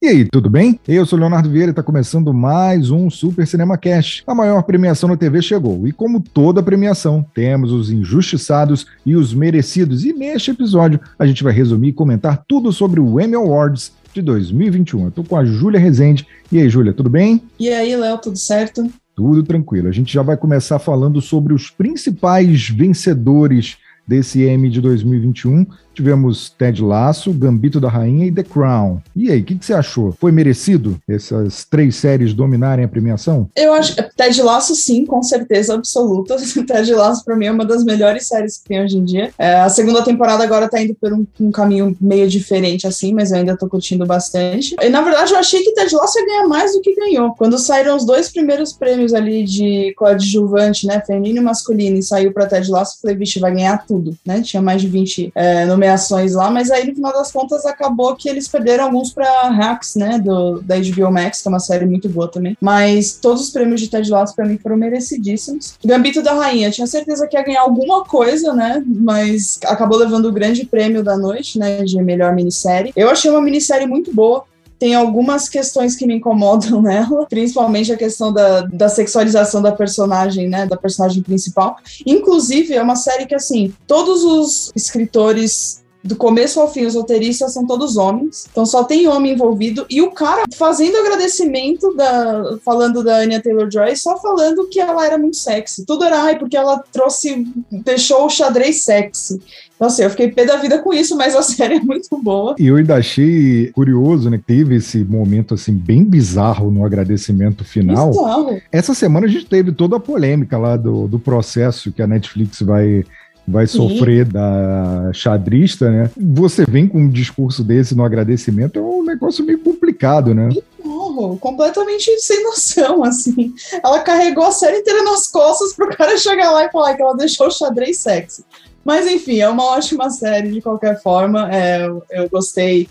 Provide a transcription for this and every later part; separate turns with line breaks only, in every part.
E aí, tudo bem? Eu sou Leonardo Vieira e está começando mais um Super Cinema Cast. A maior premiação na TV chegou e, como toda premiação, temos os injustiçados e os merecidos. E neste episódio a gente vai resumir e comentar tudo sobre o Emmy Awards de 2021. Eu tô com a Júlia Rezende. E aí, Júlia, tudo bem?
E aí, Léo, tudo certo?
Tudo tranquilo. A gente já vai começar falando sobre os principais vencedores desse Emmy de 2021 tivemos Ted Lasso, Gambito da Rainha e The Crown. E aí, o que, que, você achou? Foi merecido essas três séries dominarem a premiação?
Eu acho que Ted Lasso, sim, com certeza absoluta. Ted Lasso, pra mim, é uma das melhores séries que tem hoje em dia. É, a segunda temporada agora tá indo por um, um, caminho meio diferente, assim, mas eu ainda tô curtindo bastante. E, na verdade, eu achei que Ted Lasso ia ganhar mais do que ganhou. Quando saíram os dois primeiros prêmios ali de coadjuvante, né, feminino e masculino, e saiu pra Ted Lasso, eu falei, vixe, vai ganhar tudo, né? Tinha mais de 20 é, nomeações nomeações lá, mas aí no final das contas acabou que eles perderam alguns para Hacks, né, do, da HBO Max, que é uma série muito boa também. Mas todos os prêmios de Ted Lasso para mim foram merecidíssimos. Gambito da Rainha, tinha certeza que ia ganhar alguma coisa, né, mas acabou levando o grande prêmio da noite, né, de melhor minissérie. Eu achei uma minissérie muito boa tem algumas questões que me incomodam nela, principalmente a questão da, da sexualização da personagem, né, da personagem principal. Inclusive, é uma série que, assim, todos os escritores do começo ao fim, os roteiristas são todos homens, então só tem homem envolvido, e o cara fazendo agradecimento, da, falando da Anya Taylor-Joy, só falando que ela era muito sexy. Tudo era, ai, porque ela trouxe, deixou o xadrez sexy. Nossa, eu fiquei pé da vida com isso, mas a série é muito boa.
E eu ainda achei curioso, né? Teve esse momento, assim, bem bizarro no agradecimento final. Bizarro. Essa semana a gente teve toda a polêmica lá do, do processo que a Netflix vai vai sofrer Sim. da xadrista, né? Você vem com um discurso desse no agradecimento, é um negócio meio complicado, né?
Porra, completamente sem noção, assim. Ela carregou a série inteira nas costas pro cara chegar lá e falar que ela deixou o xadrez sexy. Mas enfim, é uma ótima série de qualquer forma. É, eu gostei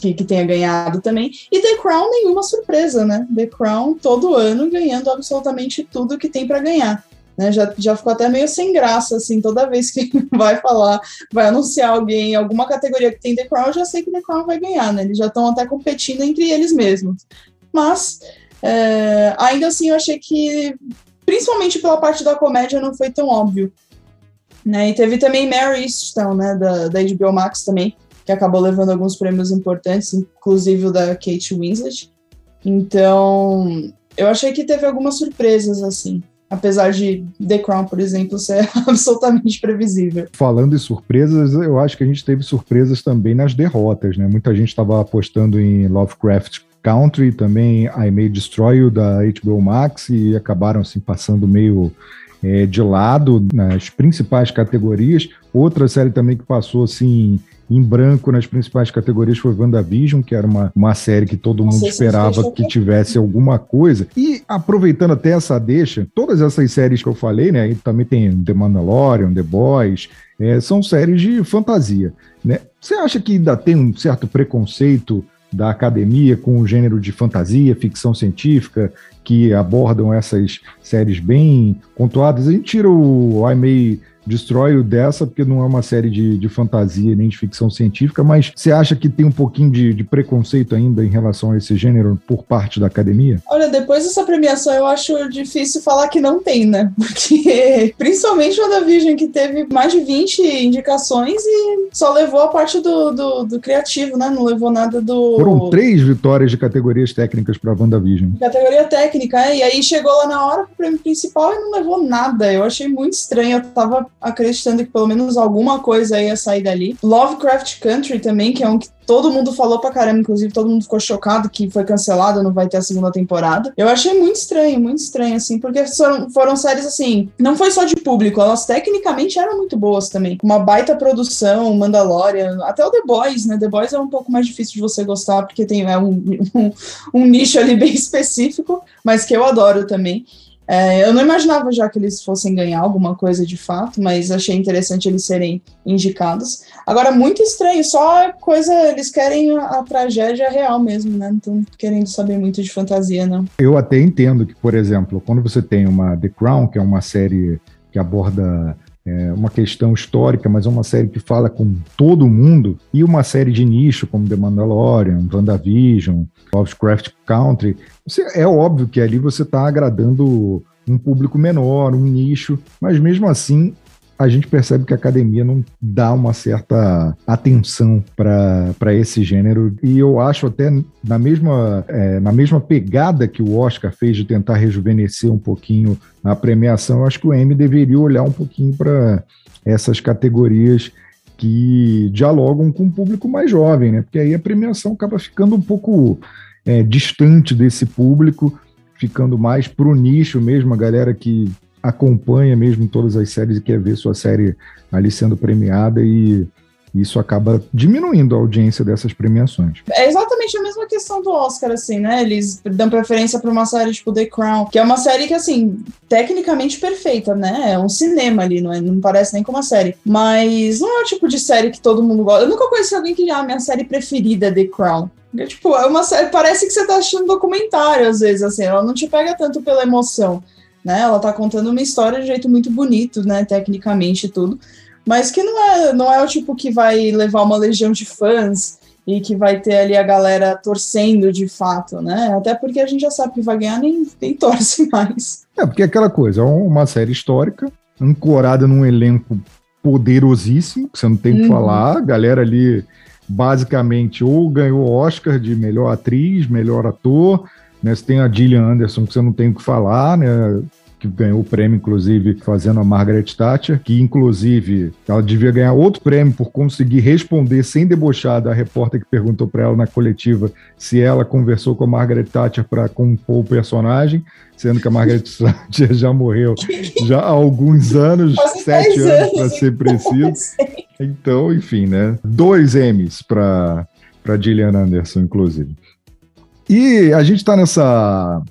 que, que, tenha ganhado também. E The Crown, nenhuma surpresa, né? The Crown todo ano ganhando absolutamente tudo que tem para ganhar. Né, já, já ficou até meio sem graça, assim, toda vez que vai falar, vai anunciar alguém alguma categoria que tem The Crown, já sei que The Crown vai ganhar, né? Eles já estão até competindo entre eles mesmos. Mas, é, ainda assim, eu achei que, principalmente pela parte da comédia, não foi tão óbvio. Né? E teve também Mary Easton, né, da, da HBO Max também, que acabou levando alguns prêmios importantes, inclusive o da Kate Winslet. Então, eu achei que teve algumas surpresas, assim. Apesar de The Crown, por exemplo, ser absolutamente previsível.
Falando em surpresas, eu acho que a gente teve surpresas também nas derrotas, né? Muita gente estava apostando em Lovecraft Country, também I May Destroy You, da HBO Max, e acabaram assim passando meio é, de lado nas principais categorias. Outra série também que passou assim em branco nas principais categorias foi WandaVision, que era uma, uma série que todo mundo esperava que tivesse alguma coisa. E aproveitando até essa deixa, todas essas séries que eu falei, né? E também tem The Mandalorian, The Boys, é, são séries de fantasia. Né? Você acha que ainda tem um certo preconceito da academia com o gênero de fantasia, ficção científica, que abordam essas séries bem pontuadas? A gente tira o I May Destroy o dessa, porque não é uma série de, de fantasia nem de ficção científica, mas você acha que tem um pouquinho de, de, preconceito ainda em relação a esse gênero por parte da academia?
Olha, depois dessa premiação eu acho difícil falar que não tem, né? Porque principalmente o WandaVision, que teve mais de 20 indicações e só levou a parte do, do, do criativo, né? Não levou nada do.
Foram três vitórias de categorias técnicas para WandaVision.
Categoria técnica, é, e aí chegou lá na hora pro prêmio principal e não levou nada. Eu achei muito estranho. Eu tava acreditando que pelo menos alguma coisa ia sair dali. Lovecraft Country também, que é um que todo mundo falou pra caramba, inclusive todo mundo ficou chocado que foi cancelado, não vai ter a segunda temporada. Eu achei muito estranho, muito estranho, assim, porque foram, foram séries assim, não foi só de público, elas tecnicamente eram muito boas também. Uma baita produção, Mandalorian, até o The Boys, né? The Boys é um pouco mais difícil de você gostar, porque tem é um, um, um nicho ali bem específico, mas que eu adoro também. É, eu não imaginava já que eles fossem ganhar alguma coisa de fato, mas achei interessante eles serem indicados. Agora, muito estranho, só coisa, eles querem a, a tragédia real mesmo, né? Não estão querendo saber muito de fantasia, não.
Eu até entendo que, por exemplo, quando você tem uma The Crown, que é uma série que aborda é uma questão histórica, mas é uma série que fala com todo mundo, e uma série de nicho como The Mandalorian, WandaVision, Lovecraft Country, é óbvio que ali você está agradando um público menor, um nicho, mas mesmo assim a gente percebe que a academia não dá uma certa atenção para esse gênero. E eu acho até na mesma, é, na mesma pegada que o Oscar fez de tentar rejuvenescer um pouquinho a premiação, eu acho que o Emmy deveria olhar um pouquinho para essas categorias que dialogam com o público mais jovem, né? Porque aí a premiação acaba ficando um pouco é, distante desse público, ficando mais para o nicho mesmo, a galera que acompanha mesmo todas as séries e quer ver sua série ali sendo premiada e isso acaba diminuindo a audiência dessas premiações.
É exatamente a mesma questão do Oscar, assim, né? Eles dão preferência para uma série tipo The Crown, que é uma série que, assim, tecnicamente perfeita, né? É um cinema ali, não, é, não parece nem como uma série. Mas não é o tipo de série que todo mundo gosta. Eu nunca conheci alguém que, ah, minha série preferida é The Crown. É, tipo, é uma série, parece que você tá assistindo um documentário, às vezes, assim, ela não te pega tanto pela emoção né? Ela tá contando uma história de jeito muito bonito, né? Tecnicamente e tudo. Mas que não é, não é o tipo que vai levar uma legião de fãs e que vai ter ali a galera torcendo de fato, né? Até porque a gente já sabe que vai ganhar, nem, nem torce mais.
É, porque é aquela coisa, é uma série histórica, ancorada num elenco poderosíssimo, que você não tem o que uhum. falar, a galera ali basicamente ou ganhou Oscar de melhor atriz, melhor ator, né? Você tem a Gillian Anderson, que você não tem o que falar, né? que ganhou o prêmio, inclusive, fazendo a Margaret Thatcher, que, inclusive, ela devia ganhar outro prêmio por conseguir responder sem debochar da repórter que perguntou para ela na coletiva se ela conversou com a Margaret Thatcher para compor o personagem, sendo que a Margaret Thatcher já morreu já há alguns anos, sete anos, para ser preciso. Então, enfim, né? Dois M's para Gillian Anderson, inclusive. E a gente está nessa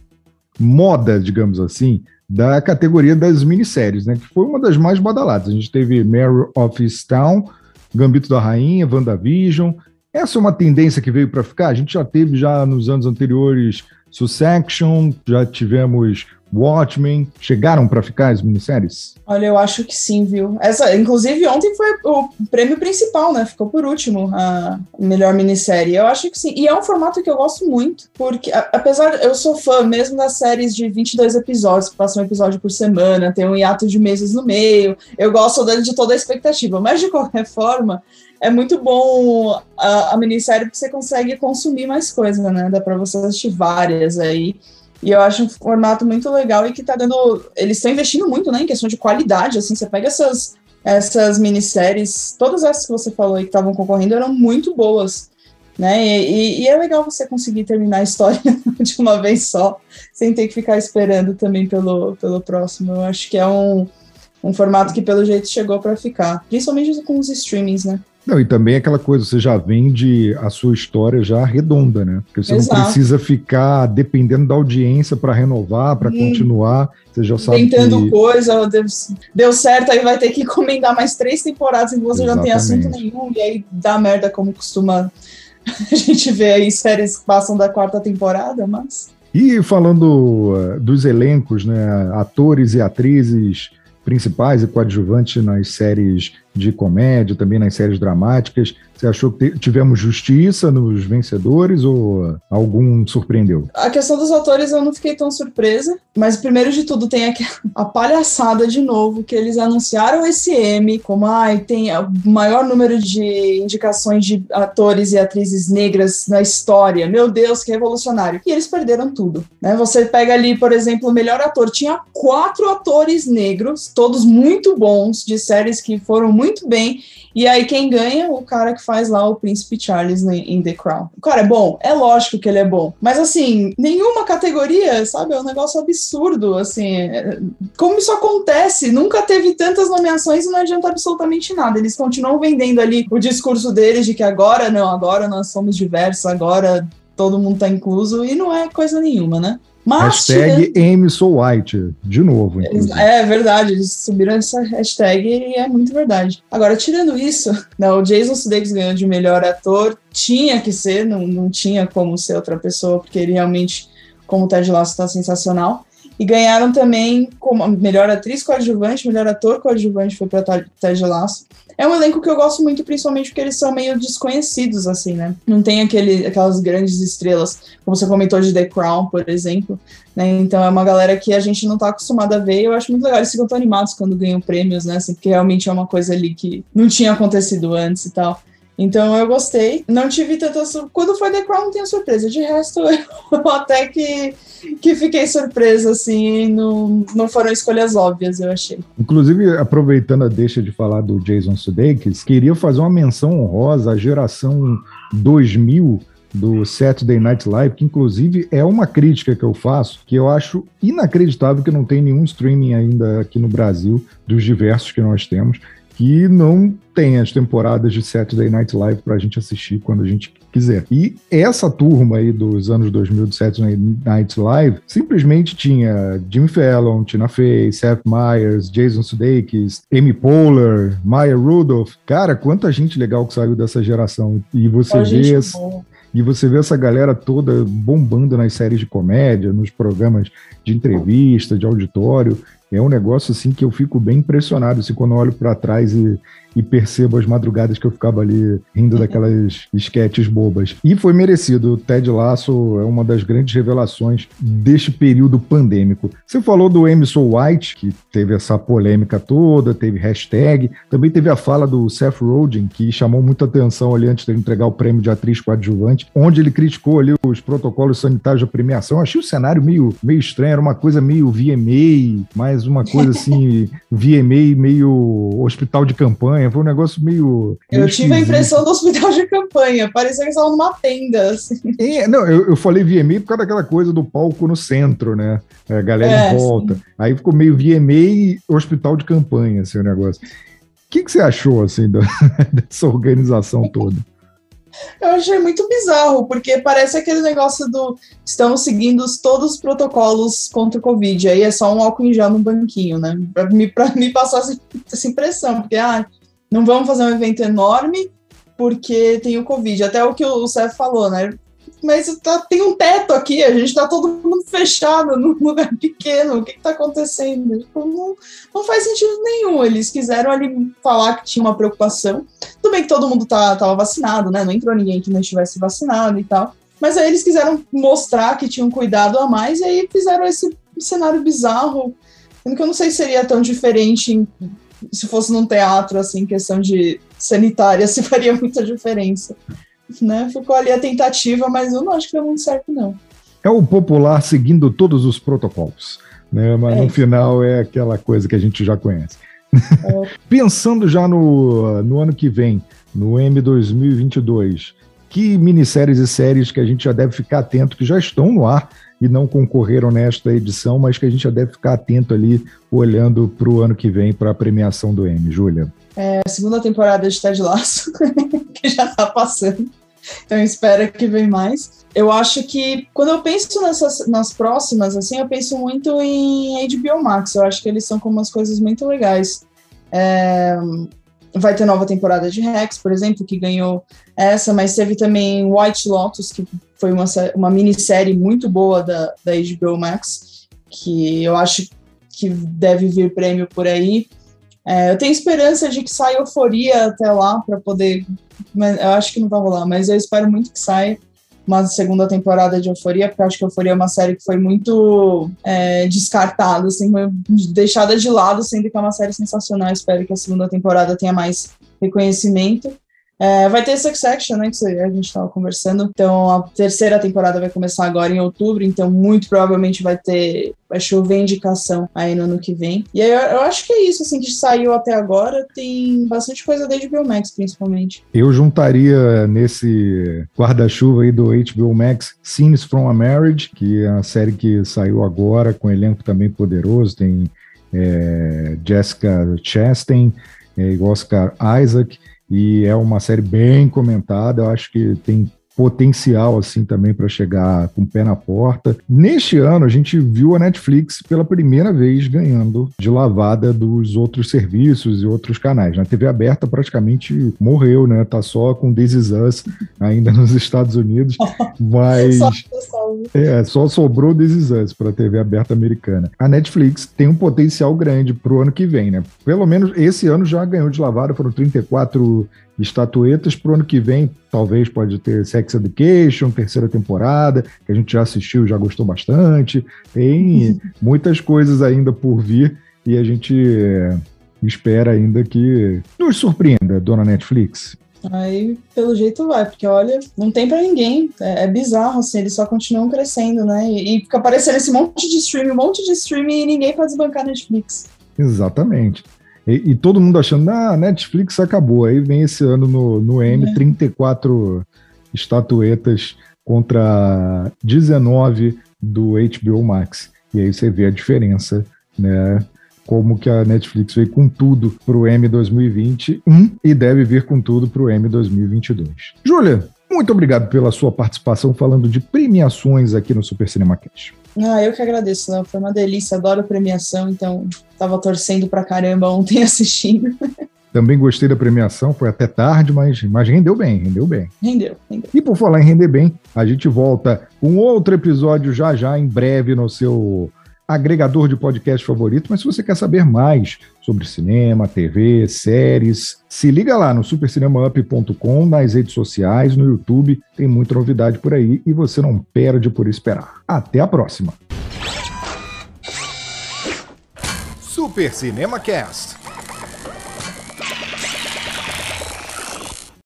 moda, digamos assim, da categoria das minisséries, né? Que foi uma das mais badaladas. A gente teve Mary of Town, Gambito da Rainha, WandaVision. Essa é uma tendência que veio para ficar. A gente já teve já nos anos anteriores Succession, já tivemos Watchmen, chegaram para ficar as minisséries?
Olha, eu acho que sim, viu? Essa, inclusive, ontem foi o prêmio principal, né? Ficou por último a melhor minissérie. Eu acho que sim. E é um formato que eu gosto muito, porque, apesar, eu sou fã mesmo das séries de 22 episódios, que passam um episódio por semana, tem um hiato de meses no meio. Eu gosto de toda a expectativa, mas de qualquer forma, é muito bom a, a minissérie porque você consegue consumir mais coisa, né? Dá para você assistir várias aí. E eu acho um formato muito legal e que tá dando. Eles estão investindo muito, né, em questão de qualidade. Assim, você pega essas, essas minisséries, todas essas que você falou aí que estavam concorrendo eram muito boas. Né? E, e, é legal você conseguir terminar a história de uma vez só, sem ter que ficar esperando também pelo, pelo próximo. Eu acho que é um, um formato que, pelo jeito, chegou para ficar, principalmente com os streamings, né?
Não, e também aquela coisa, você já vende a sua história já redonda, né? Porque você Exato. não precisa ficar dependendo da audiência para renovar, para continuar. Você já sabe.
Tentando que... coisa, deu, certo, aí vai ter que encomendar mais três temporadas em que você já não tem assunto nenhum, e aí dá merda como costuma a gente ver aí séries que passam da quarta temporada, mas.
E falando uh, dos elencos, né? Atores e atrizes principais e coadjuvantes nas séries de comédia, também nas séries dramáticas. Você achou que tivemos justiça nos vencedores ou algum surpreendeu?
A questão dos atores eu não fiquei tão surpresa, mas primeiro de tudo tem aqui a palhaçada de novo que eles anunciaram esse M como ai, tem o maior número de indicações de atores e atrizes negras na história. Meu Deus, que revolucionário. E eles perderam tudo, né? Você pega ali, por exemplo, o melhor ator, tinha quatro atores negros, todos muito bons de séries que foram muito bem. E aí quem ganha? O cara que faz lá o Príncipe Charles em The Crown. Cara é bom? É lógico que ele é bom. Mas assim, nenhuma categoria, sabe? É um negócio absurdo, assim. É, como isso acontece? Nunca teve tantas nomeações e não adianta absolutamente nada. Eles continuam vendendo ali o discurso deles de que agora não, agora nós somos diversos, agora todo mundo tá incluso, e não é coisa nenhuma, né?
Mas, hashtag tirando... White, de novo.
Inclusive. É verdade, eles subiram essa hashtag e é muito verdade. Agora, tirando isso, não, o Jason Sudeikis ganhou de melhor ator, tinha que ser, não, não tinha como ser outra pessoa, porque ele realmente, como o Ted Lasso, está sensacional. E ganharam também como melhor atriz coadjuvante, melhor ator coadjuvante foi para Ted Lasso. É um elenco que eu gosto muito, principalmente porque eles são meio desconhecidos, assim, né? Não tem aquele, aquelas grandes estrelas, como você comentou de The Crown, por exemplo. Né? Então é uma galera que a gente não tá acostumado a ver e eu acho muito legal. Eles ficam tão animados quando ganham prêmios, né? Assim, porque realmente é uma coisa ali que não tinha acontecido antes e tal. Então eu gostei. Não tive tanta. Quando foi The Crown, não tinha surpresa. De resto, eu até que, que fiquei surpresa, assim. Não, não foram escolhas óbvias, eu achei.
Inclusive, aproveitando a deixa de falar do Jason Sudeikis, queria fazer uma menção honrosa à geração 2000 do Saturday Night Live, que inclusive é uma crítica que eu faço, que eu acho inacreditável que não tem nenhum streaming ainda aqui no Brasil, dos diversos que nós temos, que não tem as temporadas de Saturday Night Live para a gente assistir quando a gente quiser. E essa turma aí dos anos 2000 do Saturday Night Live simplesmente tinha Jimmy Fallon, Tina Fey, Seth Meyers, Jason Sudeikis, Amy Poehler, Maya Rudolph. Cara, quanta gente legal que saiu dessa geração. E você vê essa, e você vê essa galera toda bombando nas séries de comédia, nos programas de entrevista, de auditório. É um negócio assim que eu fico bem impressionado assim, quando olho para trás e e percebo as madrugadas que eu ficava ali rindo daquelas esquetes bobas. E foi merecido. O Ted Lasso é uma das grandes revelações deste período pandêmico. Você falou do Emerson White, que teve essa polêmica toda, teve hashtag, também teve a fala do Seth Rogen, que chamou muita atenção ali antes de entregar o prêmio de atriz coadjuvante, onde ele criticou ali os protocolos sanitários da premiação. Eu achei o cenário meio, meio estranho, era uma coisa meio VMA, mais uma coisa assim, VMA meio hospital de campanha foi um negócio meio.
Eu tive a impressão do hospital de campanha, parecia que estavam numa tenda. Assim.
É, não, eu, eu falei VMA por causa daquela coisa do palco no centro, né? A galera é, em volta. Sim. Aí ficou meio VMA e hospital de campanha, assim, o negócio. O que, que você achou, assim, da, dessa organização toda?
Eu achei muito bizarro, porque parece aquele negócio do estamos seguindo todos os protocolos contra o Covid, aí é só um álcool em gel no banquinho, né? Pra me, pra me passar essa impressão, porque ah, não vamos fazer um evento enorme porque tem o Covid. Até o que o Seth falou, né? Mas tá, tem um teto aqui, a gente tá todo mundo fechado num lugar pequeno, o que, que tá acontecendo? Tipo, não, não faz sentido nenhum. Eles quiseram ali falar que tinha uma preocupação. Tudo bem que todo mundo tá, tava vacinado, né? Não entrou ninguém que não estivesse vacinado e tal. Mas aí eles quiseram mostrar que tinham cuidado a mais e aí fizeram esse cenário bizarro. Que eu não sei se seria tão diferente se fosse num teatro, assim, questão de sanitária, se faria muita diferença. Né? Ficou ali a tentativa, mas eu não acho que deu muito certo, não.
É o popular seguindo todos os protocolos, né? mas é no final é aquela coisa que a gente já conhece. É. Pensando já no, no ano que vem, no M 2022, que minisséries e séries que a gente já deve ficar atento, que já estão no ar e não concorreram nesta edição, mas que a gente já deve ficar atento ali, olhando para o ano que vem, para a premiação do M, Júlia?
É segunda temporada de Ted Lasso, que já está passando. Então espero que vem mais. Eu acho que quando eu penso nessas, nas próximas, assim, eu penso muito em HBO Max. Eu acho que eles são como umas coisas muito legais. É, vai ter nova temporada de Rex, por exemplo, que ganhou essa, mas teve também White Lotus, que foi uma, uma minissérie muito boa da, da HBO Max, que eu acho que deve vir prêmio por aí. É, eu tenho esperança de que saia Euforia até lá, para poder. Mas eu acho que não vai rolar, mas eu espero muito que saia uma segunda temporada de Euforia, porque eu acho que Euforia é uma série que foi muito é, descartada, assim, deixada de lado, sendo que é uma série sensacional. Espero que a segunda temporada tenha mais reconhecimento. É, vai ter Succession, né, que a gente estava conversando. Então, a terceira temporada vai começar agora em outubro, então muito provavelmente vai ter, vai chover indicação aí no ano que vem. E aí eu, eu acho que é isso, assim, que saiu até agora. Tem bastante coisa da HBO Max, principalmente.
Eu juntaria nesse guarda-chuva aí do HBO Max Scenes from a Marriage, que é a série que saiu agora, com um elenco também poderoso. Tem é, Jessica Chastain, é, Oscar Isaac e é uma série bem comentada. Eu acho que tem potencial assim também para chegar com o pé na porta. Neste ano a gente viu a Netflix pela primeira vez ganhando de lavada dos outros serviços e outros canais. Na TV aberta praticamente morreu, né? Tá só com This Is Us ainda nos Estados Unidos, mas É, só sobrou This Is Us para a TV aberta americana. A Netflix tem um potencial grande para o ano que vem, né? Pelo menos esse ano já ganhou de lavada, foram 34 estatuetas. Para o ano que vem, talvez pode ter Sex Education, terceira temporada, que a gente já assistiu, já gostou bastante. Tem muitas coisas ainda por vir e a gente é, espera ainda que nos surpreenda, dona Netflix.
Aí, pelo jeito, vai, porque olha, não tem para ninguém. É, é, bizarro, assim, eles só continuam crescendo, né? E, e fica aparecendo esse monte de streaming, um monte de streaming e ninguém pode desbancar Netflix.
Exatamente. E, e, todo mundo achando, ah, Netflix acabou. Aí vem esse ano no, no M, é. 34 estatuetas contra 19 do HBO Max. E aí você vê a diferença, né? como que a Netflix veio com tudo para o M 2021 e deve vir com tudo para o M 2022. Júlia, muito obrigado pela sua participação falando de premiações aqui no Super Cinema Cash.
Ah, eu que agradeço, foi uma delícia, adoro premiação, então estava torcendo para caramba ontem assistindo.
Também gostei da premiação, foi até tarde, mas, mas rendeu bem, rendeu bem.
Rendeu, rendeu.
E por falar em render bem, a gente volta com outro episódio já já em breve no seu agregador de podcast favorito, mas se você quer saber mais sobre cinema, TV, séries, se liga lá no supercinemaup.com, nas redes sociais, no YouTube, tem muita novidade por aí e você não perde por esperar. Até a próxima. Super Cinema Cast